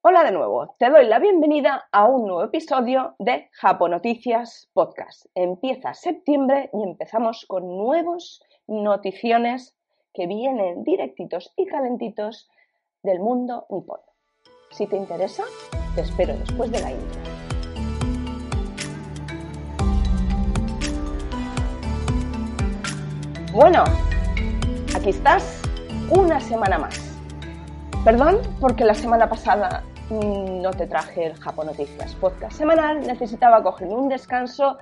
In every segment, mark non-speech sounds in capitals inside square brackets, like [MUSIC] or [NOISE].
Hola de nuevo, te doy la bienvenida a un nuevo episodio de Japonoticias Podcast. Empieza septiembre y empezamos con nuevos noticiones que vienen directitos y calentitos del mundo nipón. Si te interesa, te espero después de la intro. Bueno, aquí estás una semana más. Perdón porque la semana pasada no te traje el Japón Noticias podcast semanal, necesitaba cogerme un descanso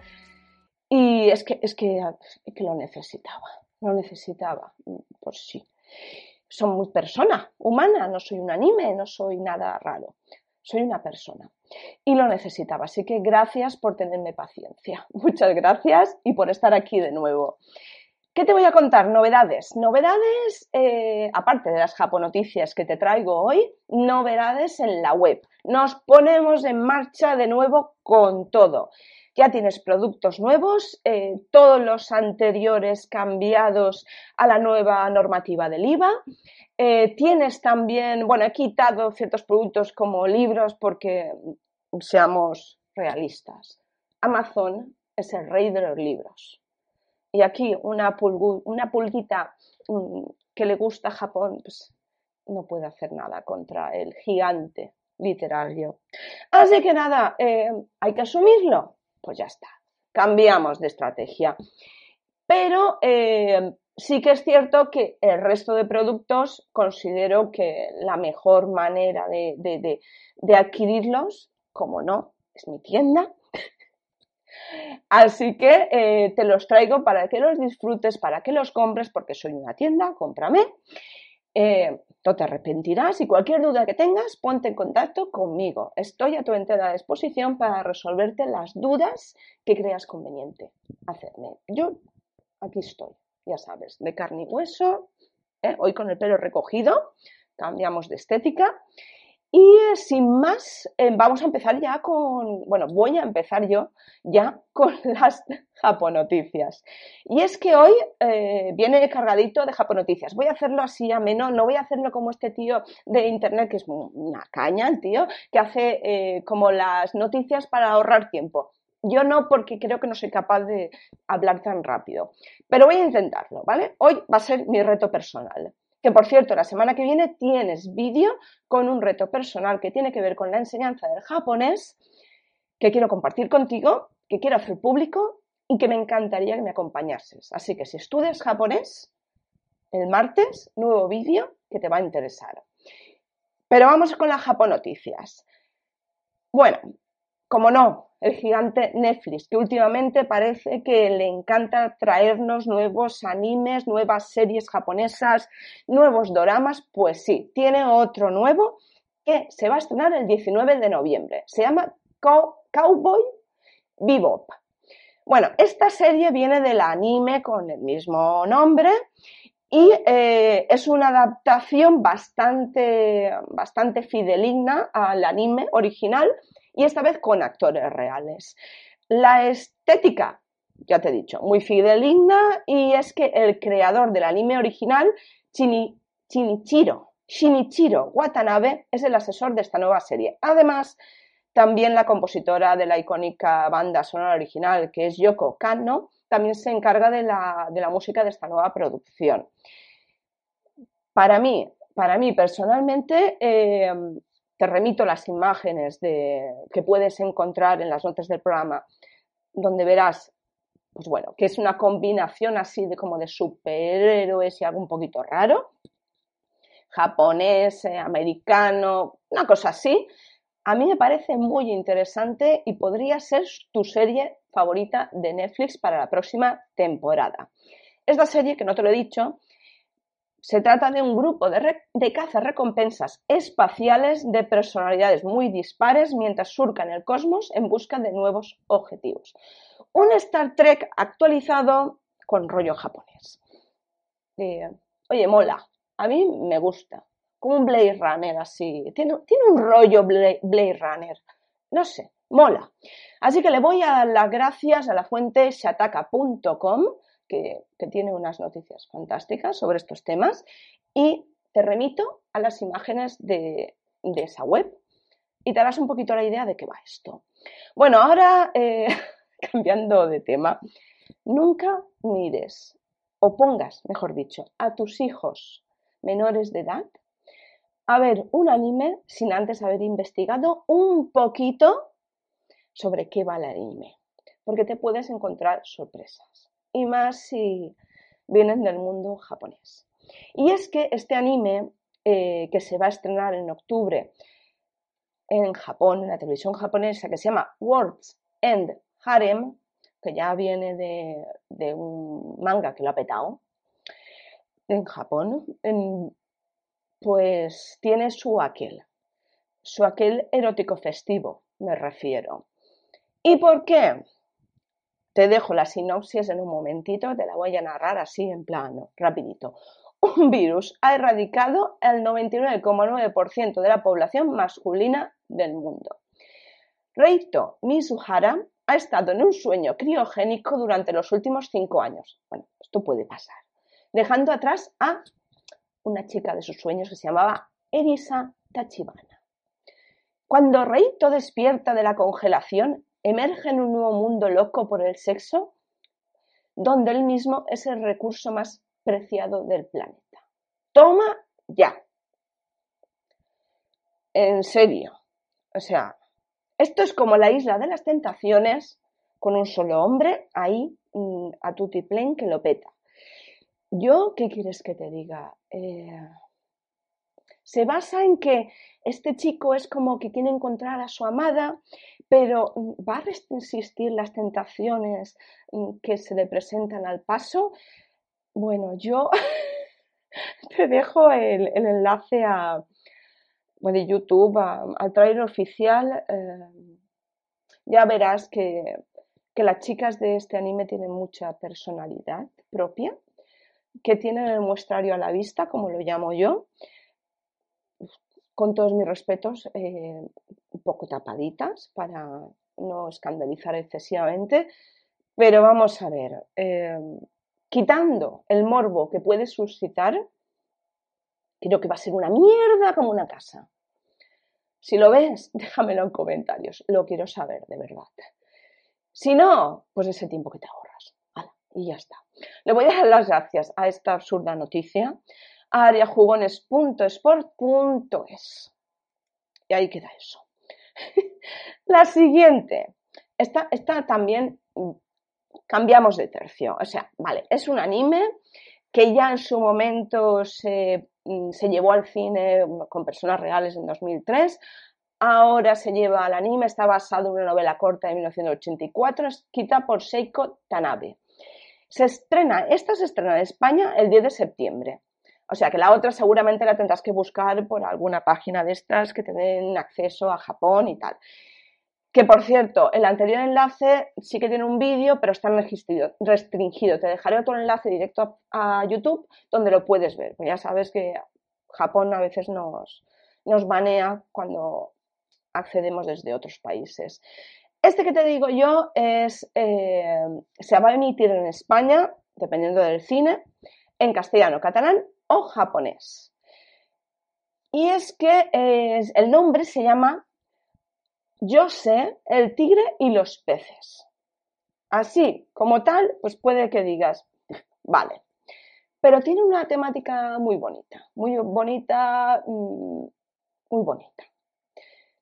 y es que, es que, es que lo necesitaba, lo necesitaba, por sí. Soy muy persona, humana, no soy un anime, no soy nada raro, soy una persona y lo necesitaba. Así que gracias por tenerme paciencia, [LAUGHS] muchas gracias y por estar aquí de nuevo. ¿Qué te voy a contar? Novedades. Novedades, eh, aparte de las japonoticias que te traigo hoy, novedades en la web. Nos ponemos en marcha de nuevo con todo. Ya tienes productos nuevos, eh, todos los anteriores cambiados a la nueva normativa del IVA. Eh, tienes también, bueno, he quitado ciertos productos como libros porque seamos realistas. Amazon es el rey de los libros y aquí una, pulguita mm, que le gusta a Japón, pues no puede hacer nada contra el gigante literario. Así que nada, eh, hay que asumirlo. Pues ya está, cambiamos de estrategia. Pero eh, sí que es cierto que el resto de productos considero que la mejor manera de adquirirlos, como no, es mi tienda Así que eh, te los traigo para que los disfrutes, para que los compres, porque soy una tienda, cómprame. Eh, te arrepentirás y cualquier duda que tengas, ponte en contacto conmigo. Estoy a tu entera disposición para resolverte las dudas que creas conveniente hacerme. Yo aquí estoy, ya sabes, de carne y hueso, ¿eh? hoy con el pelo recogido, cambiamos de estética y eh, sin más, eh, vamos a empezar ya con, bueno, voy a empezar yo ya [LAUGHS] con las japonoticias. Y es que hoy eh, viene cargadito de japonoticias. Voy a hacerlo así ameno, no voy a hacerlo como este tío de internet, que es una caña el tío, que hace como las noticias para ahorrar tiempo. Yo no, porque creo que no soy capaz de hablar tan rápido. Pero voy a intentarlo, ¿vale? Hoy va a ser mi reto personal. Que por cierto, la semana que viene tienes vídeo con un reto personal que tiene que ver con la enseñanza del japonés que quiero compartir contigo, que quiero hacer público y que me encantaría que me acompañases. Así que si estudias japonés, el martes, nuevo vídeo que te va a interesar. Pero vamos con las japonoticias. Bueno, como no, el gigante Netflix, que últimamente parece que le encanta traernos nuevos animes, nuevas series japonesas, nuevos doramas, pues sí, tiene otro nuevo que se va a estrenar el 19 de noviembre. Se llama Cowboy Bebop. Bueno, esta serie viene del anime con el mismo nombre y eh, es una adaptación bastante, bastante fideligna al anime original y esta vez con actores reales. La estética, ya te he dicho, muy fideligna y es que el creador del anime original, Shinichiro, Watanabe, es el asesor de esta nueva serie. Además, también la compositora de la icónica banda sonora original, que es Yoko Kanno, también se encarga de la, música de esta nueva producción. Para mí, para mí personalmente, eh, te remito las imágenes de, que puedes encontrar en las notas del programa, donde verás, pues bueno, que es una combinación así de como de superhéroes y algo un poquito raro, japonés, eh, americano, una cosa así. A mí me parece muy interesante y podría ser tu serie favorita de Netflix para la próxima temporada. Esta serie, que no te lo he dicho, se trata de un grupo de, de recompensas espaciales de personalidades muy dispares mientras surcan el cosmos en busca de nuevos objetivos. Un Star Trek actualizado con rollo japonés. Eh, oye, mola. A mí me gusta. Como un Blade Runner así. Tiene, tiene un rollo Blade, Blade Runner. No sé, mola. Así que le voy a dar las gracias a la fuente shataka.com que, tiene unas noticias fantásticas sobre estos temas y te remito a las imágenes de, esa web y te harás un poquito la idea de qué va esto. Bueno, ahora eh, [LAUGHS] cambiando de tema, nunca mires o pongas, mejor dicho, a tus hijos menores de edad a ver un anime sin antes haber investigado un poquito sobre qué va el anime, porque te puedes encontrar sorpresas, y más si vienen del mundo japonés. Y es que este anime, eh, que se va a estrenar en octubre en Japón, en la televisión japonesa, que se llama Words and Harem, que ya viene de, un manga que lo ha petado en Japón, pues tiene su aquel, su aquel erótico festivo, me refiero. ¿Y por qué? Te dejo la sinopsis en un momentito, te la voy a narrar así en plano, rapidito. Un virus ha erradicado el 99,9% de la población masculina del mundo. Reito Mizuhara ha estado en un sueño criogénico durante los últimos cinco años. Bueno, esto puede pasar. Dejando atrás a una chica de sus sueños que se llamaba Erisa Tachibana. Cuando Reito despierta de la congelación, emerge en un nuevo mundo loco por el sexo, donde él mismo es el recurso más preciado del planeta. Toma ya. En serio. O sea, esto es como la isla de las tentaciones con un solo hombre ahí mm, a tutiplén que lo peta. Yo, ¿qué quieres que te diga? Eh, se basa en que este chico es como que quiere encontrar a su amada, pero mm, va a resistir las tentaciones mm, que se le presentan al paso. Bueno, yo [LAUGHS] te dejo el, enlace a, de YouTube al trailer oficial. Eh, ya verás que, que las chicas de este anime tienen mucha personalidad propia que tienen el muestrario a la vista, como lo llamo yo, con todos mis respetos, eh, un poco tapaditas para no escandalizar excesivamente, pero vamos a ver, eh, quitando el morbo que puede suscitar, creo que va a ser una mierda como una casa. Si lo ves, [LAUGHS] déjamelo en comentarios, lo quiero saber de verdad. Si no, pues ese tiempo que te ahorras. y ya está. Le voy a dar las gracias a esta absurda noticia ariajugones.sport.es. Y ahí queda eso. [LAUGHS] La siguiente. Esta, también cambiamos de tercio. O sea, vale, es un anime que ya en su momento se, mm, se llevó al cine con personas reales en 2003. Ahora se lleva al anime, está basado en una novela corta de 1984, escrita por Seiko Tanabe. Se estrena, esta se estrena en España el 10 de septiembre. O sea que la otra seguramente la tendrás que buscar por alguna página de estas que te den acceso a Japón y tal. Que por cierto, el anterior enlace sí que tiene un vídeo, pero está restringido. Te dejaré otro enlace directo a YouTube donde lo puedes ver. Pues ya sabes que Japón a veces nos, nos banea cuando accedemos desde otros países. Este que te digo yo es, eh, se va a emitir en España, dependiendo del cine, en castellano, catalán o japonés. Y es que el nombre se llama Yo sé, el tigre y los peces. Así como tal, pues puede que digas, vale. Pero tiene una temática muy bonita, muy bonita, mm, muy bonita.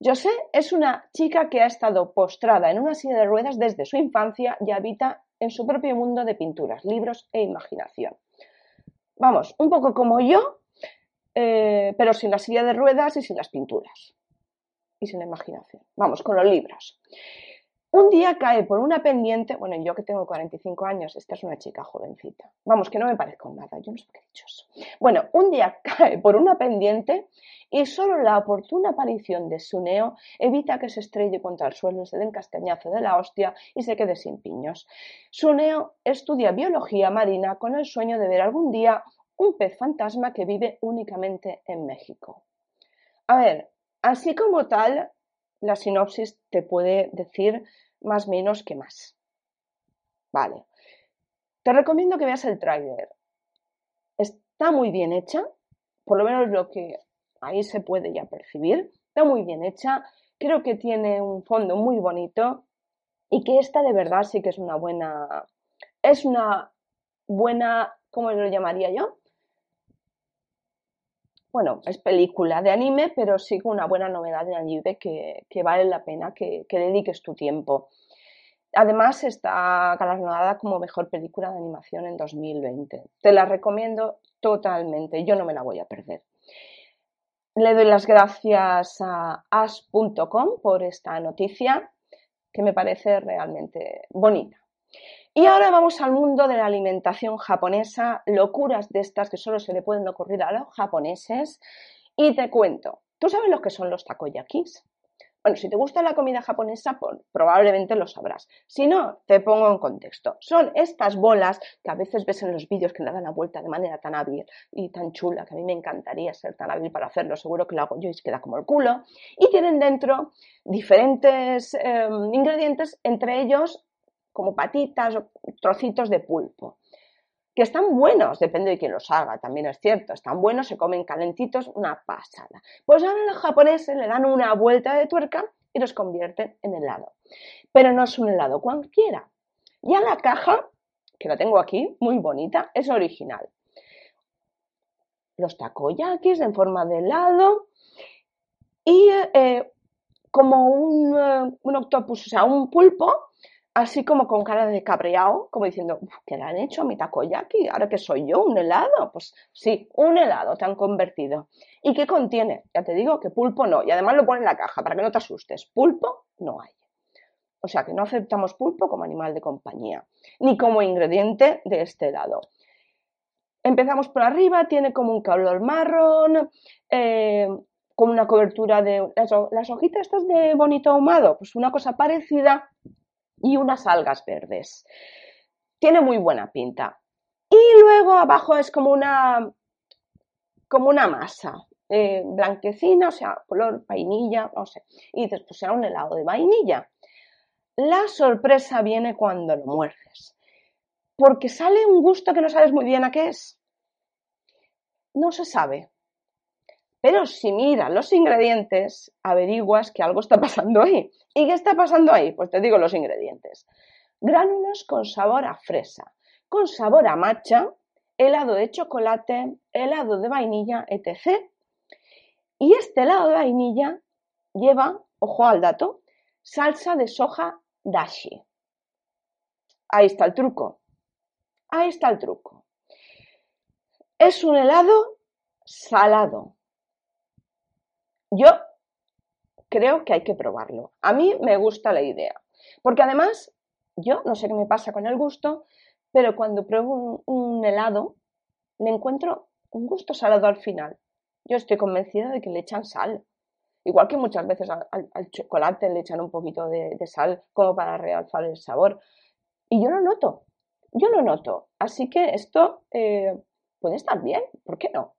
José es una chica que ha estado postrada en una silla de ruedas desde su infancia y habita en su propio mundo de pinturas, libros e imaginación. Vamos, un poco como yo, eh, pero sin la silla de ruedas y sin las pinturas. Y sin la imaginación. Vamos, con los libros. Un día cae por una pendiente, bueno, yo que tengo 45 años, esta es una chica jovencita. Vamos, que no me parezco nada, yo no sé qué he dicho eso. Bueno, un día [LAUGHS] cae por una pendiente y solo la oportuna aparición de Suneo evita que se estrelle contra el suelo, se den castañazo de la hostia y se quede sin piños. Suneo estudia biología marina con el sueño de ver algún día un pez fantasma que vive únicamente en México. A ver, así como tal, la sinopsis te puede decir más menos que más. Vale. Te recomiendo que veas el tráiler. Está muy bien hecha, por lo menos lo que ahí se puede ya percibir. Está muy bien hecha. creo que tiene un fondo muy bonito y que esta de verdad sí que es una buena, es una buena, ¿cómo lo llamaría yo? Bueno, es película de anime, pero sí con una buena novedad de anime que, que vale la pena que, que dediques tu tiempo. Además está galardonada como mejor película de animación en 2020. Te la recomiendo totalmente, yo no me la voy a perder. Le doy las gracias a as.com por esta noticia que me parece realmente bonita. Y ahora vamos al mundo de la alimentación japonesa, locuras de estas que solo se le pueden ocurrir a los japoneses. Y te cuento, ¿tú sabes lo que son los takoyakis? Bueno, si te gusta la comida japonesa, probablemente lo sabrás. Si no, te pongo en contexto. Son estas bolas que a veces ves en los vídeos que le dan la vuelta de manera tan hábil y tan chula, que a mí me encantaría ser tan hábil para hacerlo. Seguro que lo hago yo y queda como el culo. Y tienen dentro diferentes em, ingredientes, entre ellos como patitas o trocitos de pulpo que están buenos, depende de quién los haga, también es cierto, están buenos, se comen calentitos, una pasada. Pues ahora los japoneses le dan una vuelta de tuerca y los convierten en helado. Pero no es un helado cualquiera. Ya la caja, que la tengo aquí, muy bonita, es original. Los takoyakis en forma de helado y eh, como un, eh, un octopus, o sea, un pulpo así como con cara de cabreado, como diciendo, ¿qué le han hecho a mi takoyaki? ¿Ahora que soy yo? ¿Un helado? Pues sí, un helado te han convertido. ¿Y qué contiene? Ya te digo que pulpo no. Y además lo pone en la caja para que no te asustes. Pulpo no hay. O sea que no aceptamos pulpo como animal de compañía, ni como ingrediente de este helado. Empezamos por arriba, tiene como un color marrón, eh, con una cobertura de... Las, las hojitas estas de bonito ahumado, pues una cosa parecida y unas algas verdes. Tiene muy buena pinta. Y luego abajo es como una, como una masa eh, blanquecina, o sea, color vainilla, no sé. Y después será un helado de vainilla. La sorpresa viene cuando lo muerdes, porque sale un gusto que no sabes muy bien a qué es. No se sabe. Pero si miras los ingredientes, averiguas que algo está pasando ahí. ¿Y qué está pasando ahí? Pues te digo los ingredientes. Gránulos con sabor a fresa, con sabor a matcha, helado de chocolate, helado de vainilla, etc. Y este helado de vainilla lleva, ojo al dato, salsa de soja dashi. Ahí está el truco. Ahí está el truco. Es un helado salado, yo creo que hay que probarlo. A mí me gusta la idea. Porque además, yo no sé qué me pasa con el gusto, pero cuando pruebo un, helado, le encuentro un gusto salado al final. Yo estoy convencida de que le echan sal. Igual que muchas veces al, chocolate le echan un poquito de, sal como para realzar el sabor. Y yo lo noto. Yo lo noto. Así que esto eh, puede estar bien. ¿Por qué no?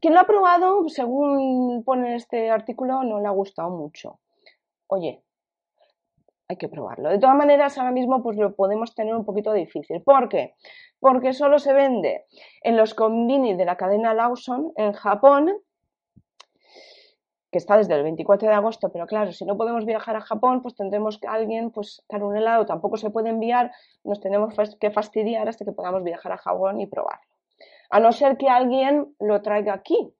Quien lo ha probado, según pone este artículo, no le ha gustado mucho. Oye, hay que probarlo. De todas maneras, ahora mismo pues lo podemos tener un poquito difícil. ¿Por qué? Porque solo se vende en los combini de la cadena Lawson en Japón, que está desde el 24 de agosto, pero claro, si no podemos viajar a Japón, pues tendremos que alguien, pues dar un helado tampoco se puede enviar, nos tenemos que fastidiar hasta que podamos viajar a Japón y probarlo. A no ser que alguien lo traiga aquí,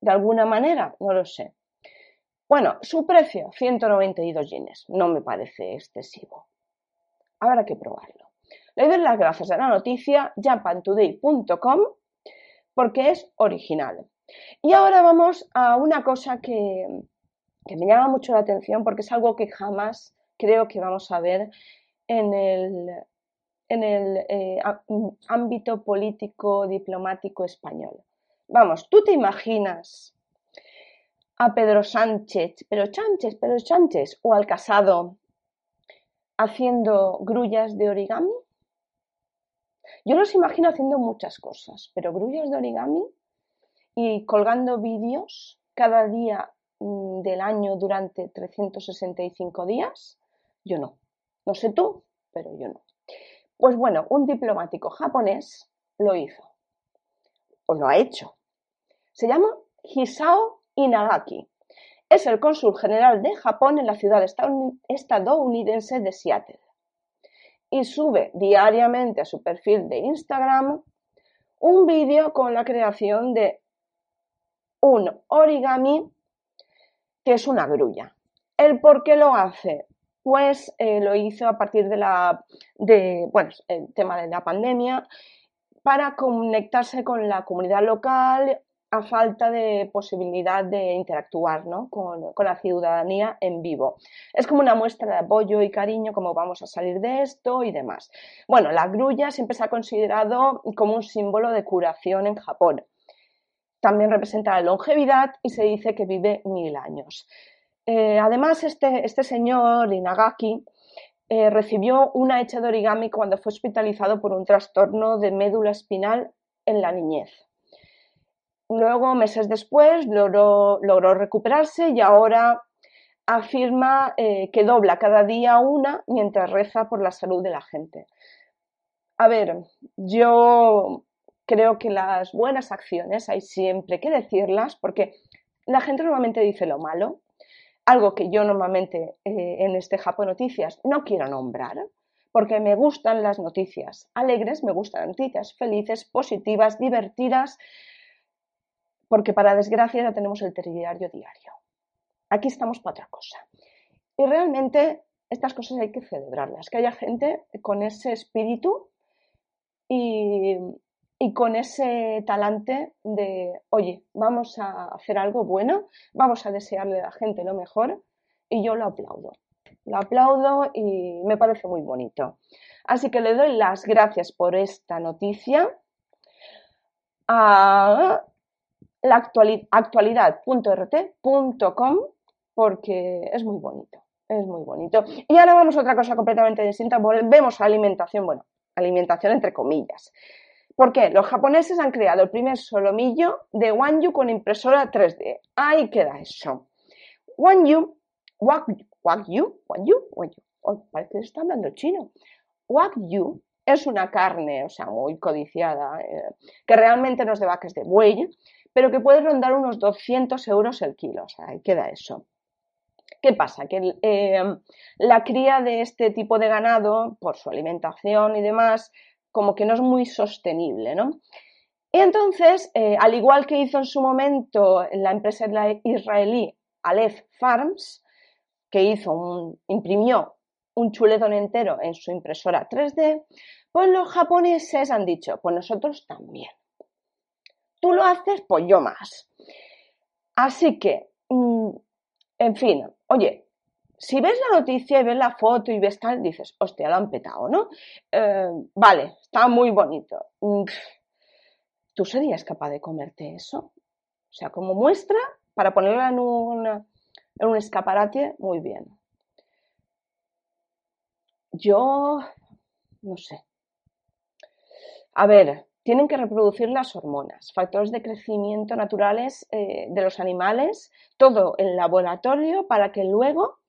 de alguna manera, no lo sé. Bueno, su precio, 192 yenes. No me parece excesivo. Habrá que probarlo. Le doy las gracias a la noticia japantoday.com porque es original. Y ahora vamos a una cosa que, que me llama mucho la atención porque es algo que jamás creo que vamos a ver en el, en el eh, mm, ámbito político diplomático español. Vamos, tú te imaginas a Pedro Sánchez, pero Sánchez, pero Sánchez, o al casado haciendo grullas de origami. Yo los imagino haciendo muchas cosas, pero grullas de origami y colgando vídeos cada día mm, del año durante 365 días, yo no. No sé tú, pero yo no. Pues bueno, un diplomático japonés lo hizo, o lo ha hecho. Se llama Hisao Inagaki es el cónsul general de Japón en la ciudad estadounidense de Seattle y sube diariamente a su perfil de Instagram un vídeo con la creación de un origami que es una grulla. ¿El por qué lo hace? Pues eh, lo hizo a partir de la, de, bueno, el tema de la pandemia para conectarse con la comunidad local a falta de posibilidad de interactuar con, la ciudadanía en vivo. Es como una muestra de apoyo y cariño, cómo vamos a salir de esto y demás. Bueno, la grulla siempre se ha considerado como un símbolo de curación en Japón. También representa la longevidad y se dice que vive mil años. Eh, además, este, este, señor, Inagaki, eh, recibió una hecha de origami cuando fue hospitalizado por un trastorno de médula espinal en la niñez. Luego, meses después, logró, recuperarse y ahora afirma eh, que dobla cada día una mientras reza por la salud de la gente. A ver, yo creo que las buenas acciones hay siempre que decirlas porque la gente normalmente dice lo malo, algo que yo normalmente eh, en este Japón Noticias no quiero nombrar, porque me gustan las noticias alegres, me gustan las noticias felices, positivas, divertidas, porque para desgracia ya tenemos el telediario diario. Aquí estamos para otra cosa. Y realmente estas cosas hay que celebrarlas, que haya gente con ese espíritu y, con ese talante de, oye, vamos a hacer algo bueno, vamos a desearle a la gente lo mejor y yo lo aplaudo. Lo aplaudo y me parece muy bonito. Así que le doy las gracias por esta noticia a la actualidad.rt.com porque es muy bonito, es muy bonito. Y ahora vamos a otra cosa completamente distinta, volvemos a alimentación, bueno, alimentación entre comillas. ¿Por qué? Los japoneses han creado el primer solomillo de Wanyu con impresora 3D. Ahí queda eso. Wanyu, Wagyu, Wagyu, Wagyu, oh, parece que está hablando chino. Wagyu es una carne, o sea, muy codiciada, eh, que realmente no es de vacas de buey, pero que puede rondar unos 200 euros el kilo. O sea, ahí queda eso. ¿Qué pasa? Que eh, la cría de este tipo de ganado, por su alimentación y demás, como que no es muy sostenible, ¿no? Y entonces, eh, al igual que hizo en su momento la empresa israelí Aleph Farms, que hizo un, imprimió un chuletón entero en su impresora 3D, pues los japoneses han dicho, pues nosotros también tú lo haces, pues yo más. Así que, mm, en fin, oye, si ves la noticia y ves la foto y ves tal, dices, hostia, lo han petado, ¿no? Eh, vale, está muy bonito. Mm, ¿Tú serías capaz de comerte eso? O sea, como muestra, para ponerla en, un escaparate, muy bien. Yo, no sé. A ver, tienen que reproducir las hormonas, factores de crecimiento naturales eh, de los animales, todo en laboratorio para que luego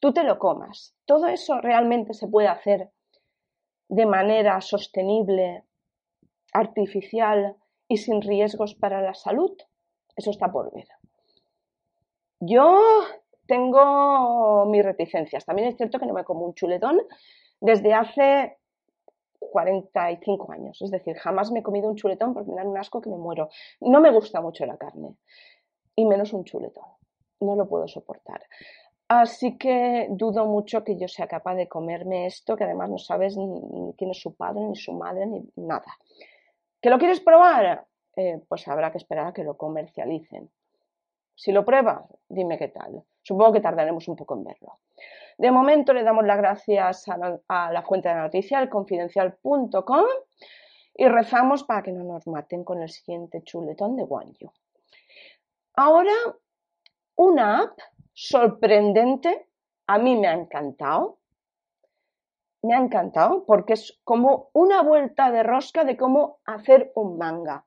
tú te lo comas. Todo eso realmente se puede hacer de manera sostenible, artificial y sin riesgos para la salud. Eso está por ver. Yo tengo mis reticencias. También es cierto que no me como un chuletón desde hace 45 años. Es decir, jamás me he comido un chuletón porque me dan un asco que me muero. No me gusta mucho la carne, y menos un chuletón. No lo puedo soportar. Así que dudo mucho que yo sea capaz de comerme esto, que además no sabes ni, quién es su padre, ni su madre, ni nada. ¿Que lo quieres probar? Eh, pues habrá que esperar a que lo comercialicen. Si lo pruebas, dime qué tal. Supongo que tardaremos un poco en verlo. De momento le damos las gracias a la, fuente de la noticia, el confidencial.com, y rezamos para que no nos maten con el siguiente chuletón de Wanyu. Ahora, una app sorprendente, a mí me ha encantado. Me ha encantado porque es como una vuelta de rosca de cómo hacer un manga.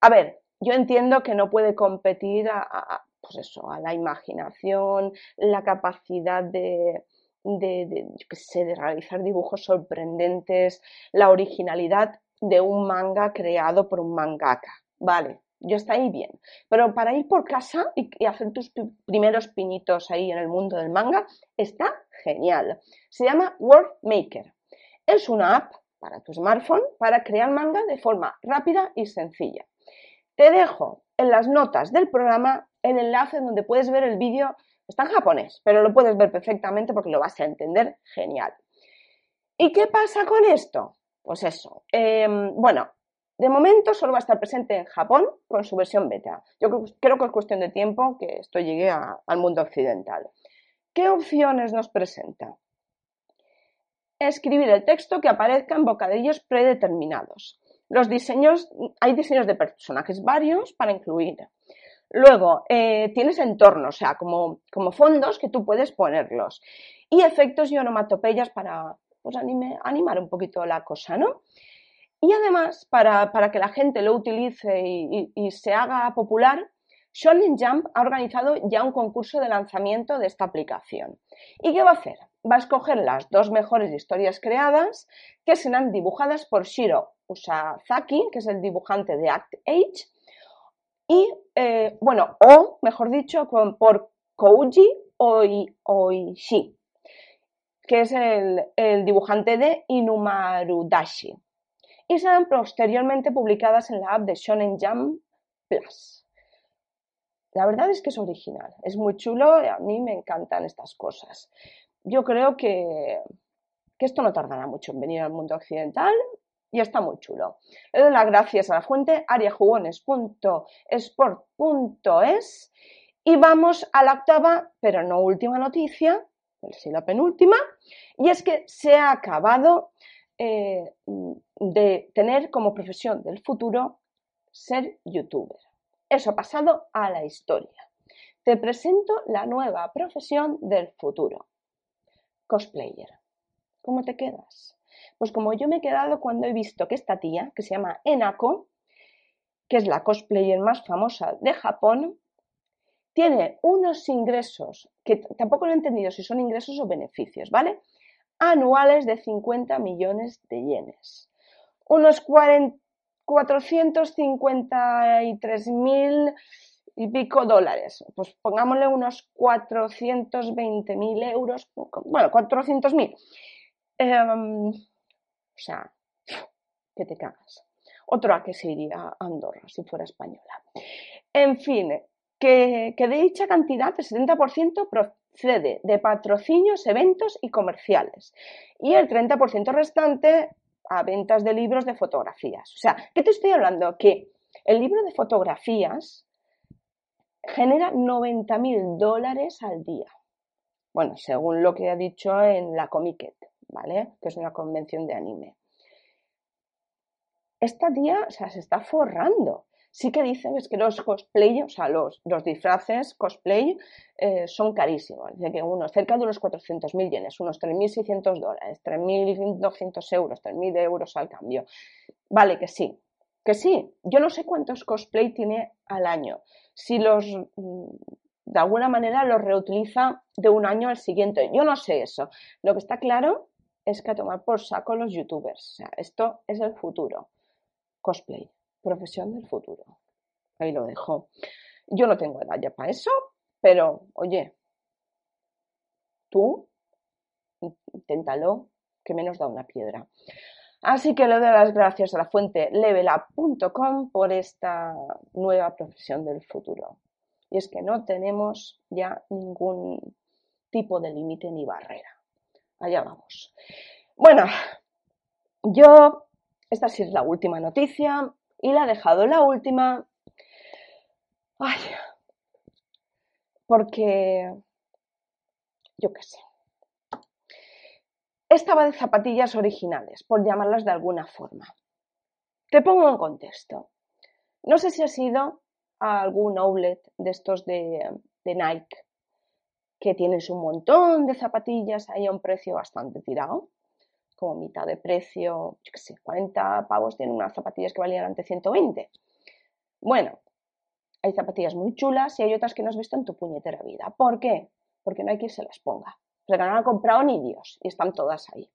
A ver, yo entiendo que no puede competir a, pues eso, a la imaginación, la capacidad de, de, de realizar dibujos sorprendentes, la originalidad de un manga creado por un mangaka. Vale, Yo está ahí bien. Pero para ir por casa y, hacer tus primeros pinitos ahí en el mundo del manga, está genial. Se llama World Maker. Es una app para tu smartphone para crear manga de forma rápida y sencilla. Te dejo en las notas del programa el enlace donde puedes ver el vídeo. Está en japonés, pero lo puedes ver perfectamente porque lo vas a entender genial. ¿Y qué pasa con esto? Pues eso. Em, bueno, de momento solo va a estar presente en Japón con su versión beta. Yo creo, que es cuestión de tiempo que esto llegue al mundo occidental. ¿Qué opciones nos presenta? Escribir el texto que aparezca en bocadillos predeterminados. Los diseños, hay diseños de personajes varios para incluir. Luego, eh, tienes entornos, o sea, como, fondos que tú puedes ponerlos. Y efectos y onomatopeyas para pues, animar un poquito la cosa, ¿no? Y además, para, que la gente lo utilice y, se haga popular, Shonen Jump ha organizado ya un concurso de lanzamiento de esta aplicación. ¿Y qué va a hacer? Va a escoger las dos mejores historias creadas que serán dibujadas por Shiro Usazaki, que es el dibujante de Act Age, y, eh, bueno, o, mejor dicho, por Kouji Oishi, que es el, el dibujante de Inumarudashi y serán posteriormente publicadas en la app de Shonen Jump Plus. La verdad es que es original, es muy chulo a mí me encantan estas cosas. Yo creo que, esto no tardará mucho en venir al mundo occidental y está muy chulo. Le doy las gracias a la fuente ariajugones.sport.es y vamos a la octava, pero no última noticia, sí la penúltima, y es que se ha acabado eh, de tener como profesión del futuro ser youtuber. Eso ha pasado a la historia. Te presento la nueva profesión del futuro. Cosplayer. ¿Cómo te quedas? Pues como yo me he quedado cuando he visto que esta tía, que se llama Enako, que es la cosplayer más famosa de Japón, tiene unos ingresos que tampoco lo he entendido si son ingresos o beneficios, ¿vale? Anuales de 50 millones de yenes. Unos 453 mil y pico dólares. Pues pongámosle unos 420 mil euros, bueno, 400 mil. Em, o sea, que te cagas. Otro a que se iría a Andorra si fuera española. En fin, que, de dicha cantidad, el 70% cede de patrocinios, eventos y comerciales. Y el 30% restante a ventas de libros de fotografías. O sea, ¿qué te estoy hablando? Que el libro de fotografías genera 90 mil dólares al día. Bueno, según lo que ha dicho en la Comiket, ¿vale? Que es una convención de anime. Esta tía, o sea, se está forrando sí que dicen es que los cosplay, o sea, los, los disfraces cosplay eh, son carísimos. Dice que unos cerca de unos 400.000 yenes, unos 3.600 dólares, 3.200 euros, 3.000 euros al cambio. Vale, que sí, que sí. Yo no sé cuántos cosplay tiene al año. Si los mm, de alguna manera los reutiliza de un año al siguiente. Yo no sé eso. Lo que está claro es que a tomar por saco los youtubers. O sea, esto es el futuro. Cosplay profesión del futuro. Ahí lo dejo. Yo no tengo edad ya para eso, pero oye, tú inténtalo, que menos da una piedra. Así que le doy las gracias a la fuente levelup.com por esta nueva profesión del futuro. Y es que no tenemos ya ningún tipo de límite ni barrera. Allá vamos. Bueno, yo, esta sí es la última noticia y la ha dejado la última. Ay, porque yo qué sé. Estaba de zapatillas originales, por llamarlas de alguna forma. Te pongo en contexto. No sé si has ido a algún outlet de estos de, de Nike que tienes un montón de zapatillas ahí a un precio bastante tirado como mitad de precio, yo qué sé, 40 pavos tienen unas zapatillas que valían antes 120. Bueno, hay zapatillas muy chulas y hay otras que no has visto en tu puñetera vida. ¿Por qué? Porque no hay quien se las ponga. Porque no han comprado ni Dios y están todas ahí.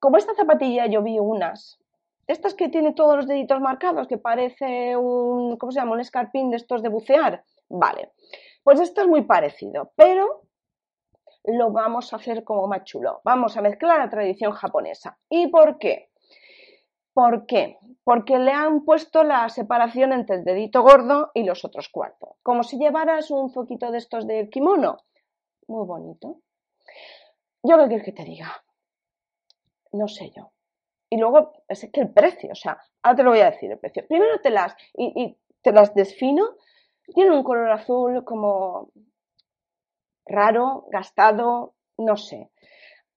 Como esta zapatilla yo vi unas estas que tiene todos los deditos marcados, que parece un, ¿cómo se llama? Un escarpín de estos de bucear. Vale, pues esto es muy parecido, pero lo vamos a hacer como más chulo. Vamos a mezclar la tradición japonesa. ¿Y por qué? ¿Por qué? Porque le han puesto la separación entre el dedito gordo y los otros cuatro. Como si llevaras un foquito de estos de kimono. Muy bonito. ¿Yo qué quieres que te diga? No sé yo. Y luego, es que el precio, o sea, ahora te lo voy a decir el precio. Primero te las, y, te las desfino. Tiene un color azul como raro, gastado, no sé.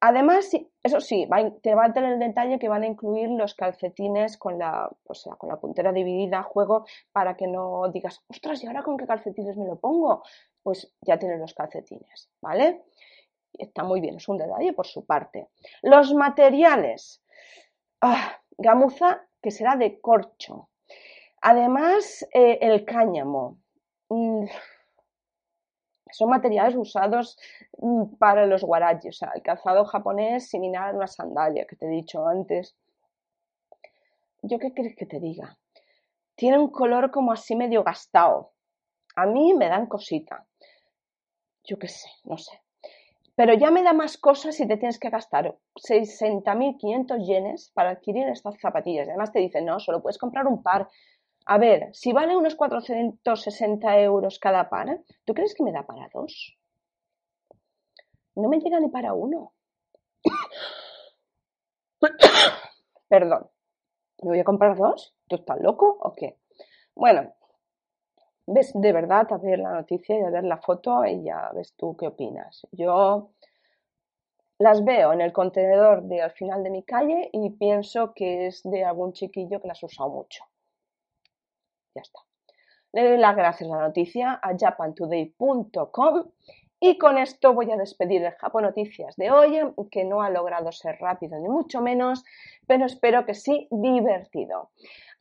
Además, eso sí, te va a tener el detalle que van a incluir los calcetines con la, o sea, con la puntera dividida, juego, para que no digas, ostras, ¿y ahora con qué calcetines me lo pongo? Pues ya tienes los calcetines, ¿vale? Está muy bien, es un detalle por su parte. Los materiales. Ah, gamuza que será de corcho. Además, eh, el cáñamo. Mm, son materiales usados mm, para los guarachi, o sea, el calzado japonés similar a una sandalia que te he dicho antes. ¿Yo qué crees que te diga? Tiene un color como así medio gastado. A mí me dan cosita. Yo qué sé, no sé. Pero ya me da más cosas si te tienes que gastar 60.500 yenes para adquirir estas zapatillas. Además te dicen, no, solo puedes comprar un par. A ver, si vale unos 460 euros cada par, ¿tú crees que me da para dos? No me llega ni para uno. [COUGHS] Perdón. ¿Me voy a comprar dos? ¿Tú estás loco o qué? Bueno, ves de verdad a ver la noticia y a ver la foto y ya ves tú qué opinas. Yo las veo en el contenedor de al final de mi calle y pienso que es de algún chiquillo que las ha usado mucho. Ya está. Le doy las gracias a la noticia a japantoday.com y con esto voy a despedir el Japón Noticias de hoy, que no ha logrado ser rápido ni mucho menos, pero espero que sí divertido.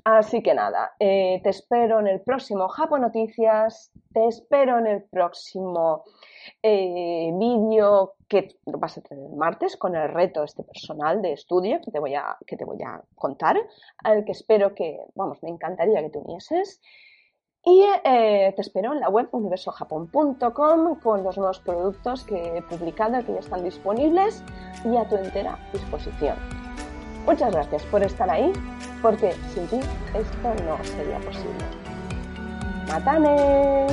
Así que nada, eh, te espero en el próximo Japón Noticias, te espero en el próximo eh, vídeo que vas a tener el martes con el reto este personal de estudio que te voy a, que te voy a contar, al que espero que, vamos, me encantaría que te. Y eh, te espero en la web universojapón.com con los nuevos productos que he publicado y que ya están disponibles y a tu entera disposición. Muchas gracias por estar ahí, porque sin ti esto no sería posible. ¡Matane!